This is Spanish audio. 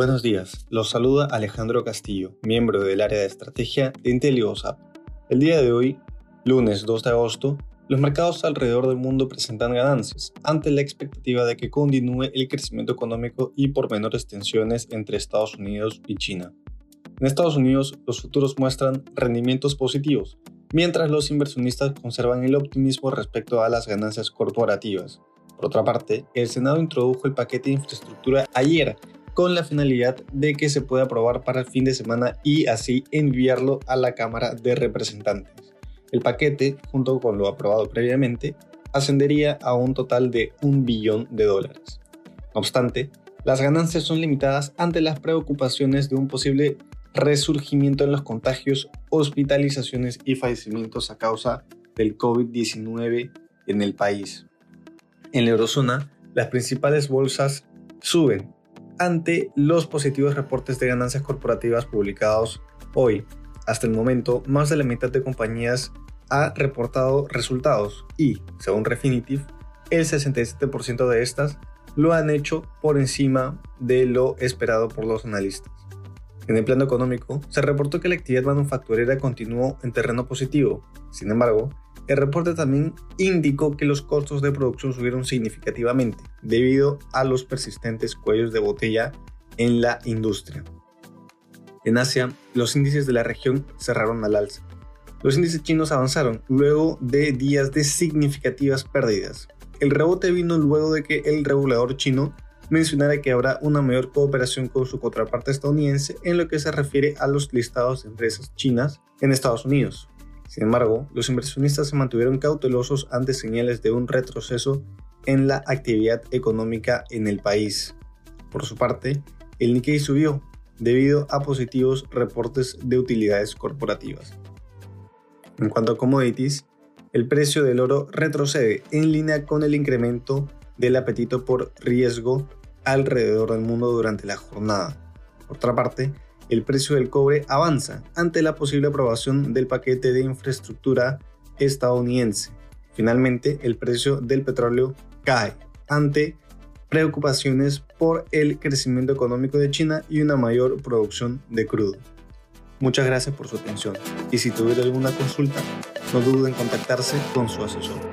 Buenos días, los saluda Alejandro Castillo, miembro del área de estrategia de IntelioSAP. El día de hoy, lunes 2 de agosto, los mercados alrededor del mundo presentan ganancias ante la expectativa de que continúe el crecimiento económico y por menores tensiones entre Estados Unidos y China. En Estados Unidos, los futuros muestran rendimientos positivos, mientras los inversionistas conservan el optimismo respecto a las ganancias corporativas. Por otra parte, el Senado introdujo el paquete de infraestructura ayer con la finalidad de que se pueda aprobar para el fin de semana y así enviarlo a la Cámara de Representantes. El paquete, junto con lo aprobado previamente, ascendería a un total de un billón de dólares. No obstante, las ganancias son limitadas ante las preocupaciones de un posible resurgimiento en los contagios, hospitalizaciones y fallecimientos a causa del COVID-19 en el país. En la eurozona, las principales bolsas suben ante los positivos reportes de ganancias corporativas publicados hoy. Hasta el momento, más de la mitad de compañías ha reportado resultados y, según Refinitiv, el 67% de estas lo han hecho por encima de lo esperado por los analistas. En el plano económico, se reportó que la actividad manufacturera continuó en terreno positivo. Sin embargo, el reporte también indicó que los costos de producción subieron significativamente debido a los persistentes cuellos de botella en la industria. En Asia, los índices de la región cerraron al alza. Los índices chinos avanzaron luego de días de significativas pérdidas. El rebote vino luego de que el regulador chino mencionara que habrá una mayor cooperación con su contraparte estadounidense en lo que se refiere a los listados de empresas chinas en Estados Unidos. Sin embargo, los inversionistas se mantuvieron cautelosos ante señales de un retroceso en la actividad económica en el país. Por su parte, el Nikkei subió debido a positivos reportes de utilidades corporativas. En cuanto a commodities, el precio del oro retrocede en línea con el incremento del apetito por riesgo alrededor del mundo durante la jornada. Por otra parte, el precio del cobre avanza ante la posible aprobación del paquete de infraestructura estadounidense. Finalmente, el precio del petróleo cae ante preocupaciones por el crecimiento económico de China y una mayor producción de crudo. Muchas gracias por su atención y si tuviera alguna consulta, no duden en contactarse con su asesor.